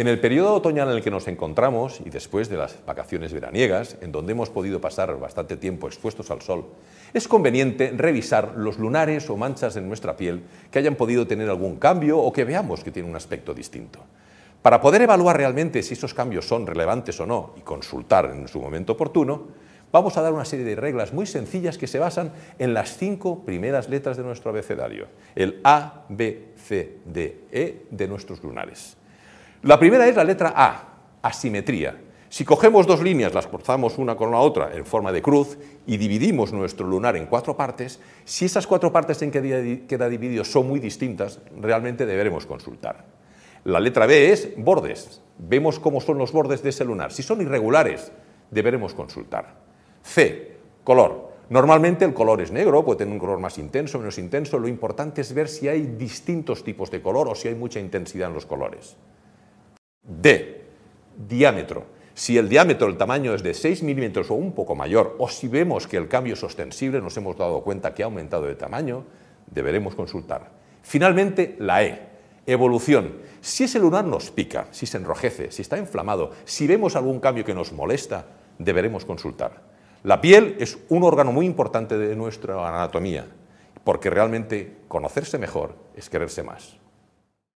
En el periodo otoñal en el que nos encontramos y después de las vacaciones veraniegas, en donde hemos podido pasar bastante tiempo expuestos al sol, es conveniente revisar los lunares o manchas en nuestra piel que hayan podido tener algún cambio o que veamos que tienen un aspecto distinto. Para poder evaluar realmente si esos cambios son relevantes o no y consultar en su momento oportuno, vamos a dar una serie de reglas muy sencillas que se basan en las cinco primeras letras de nuestro abecedario, el A, B, C, D, E de nuestros lunares. La primera es la letra A, asimetría. Si cogemos dos líneas, las cruzamos una con la otra en forma de cruz y dividimos nuestro lunar en cuatro partes, si esas cuatro partes en que queda dividido son muy distintas, realmente deberemos consultar. La letra B es bordes. Vemos cómo son los bordes de ese lunar. Si son irregulares, deberemos consultar. C, color. Normalmente el color es negro, puede tener un color más intenso, menos intenso. Lo importante es ver si hay distintos tipos de color o si hay mucha intensidad en los colores. D, diámetro. Si el diámetro, el tamaño es de 6 milímetros o un poco mayor, o si vemos que el cambio es ostensible, nos hemos dado cuenta que ha aumentado de tamaño, deberemos consultar. Finalmente, la E, evolución. Si ese lunar nos pica, si se enrojece, si está inflamado, si vemos algún cambio que nos molesta, deberemos consultar. La piel es un órgano muy importante de nuestra anatomía, porque realmente conocerse mejor es quererse más.